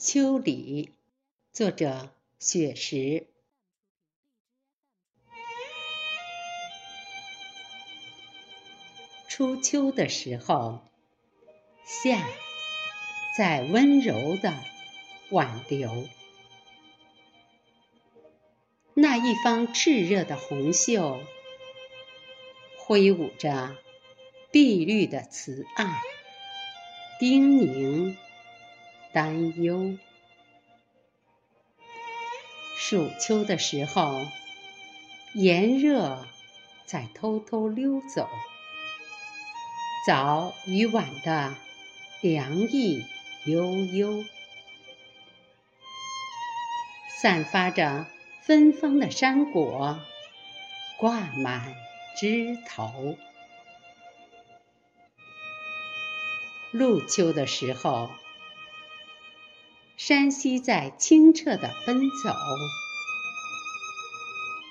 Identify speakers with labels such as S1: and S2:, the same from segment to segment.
S1: 秋里，作者雪石。初秋的时候，夏在温柔的挽留，那一方炽热的红袖，挥舞着碧绿的慈爱，叮咛。担忧。暑秋的时候，炎热在偷偷溜走，早与晚的凉意悠悠，散发着芬芳的山果挂满枝头。入秋的时候。山溪在清澈的奔走，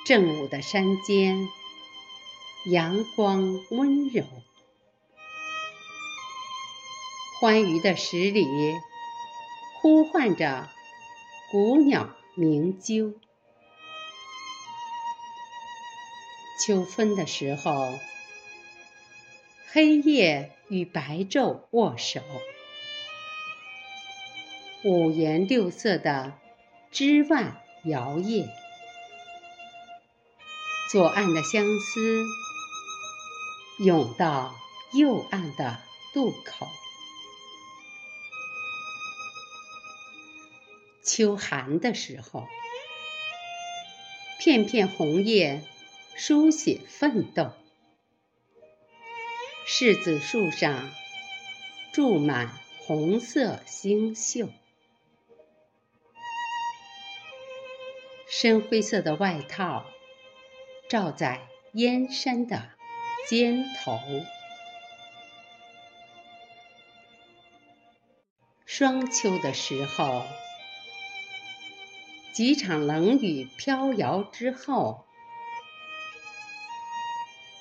S1: 正午的山间，阳光温柔，欢愉的十里呼唤着古鸟鸣啾。秋分的时候，黑夜与白昼握手。五颜六色的枝蔓摇曳，左岸的相思涌到右岸的渡口。秋寒的时候，片片红叶书写奋斗，柿子树上住满红色星宿。深灰色的外套罩在燕山的肩头，霜秋的时候，几场冷雨飘摇之后，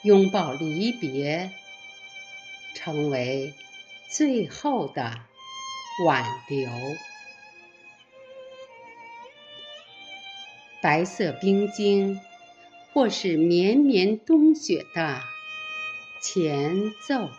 S1: 拥抱离别，成为最后的挽留。白色冰晶，或是绵绵冬雪的前奏。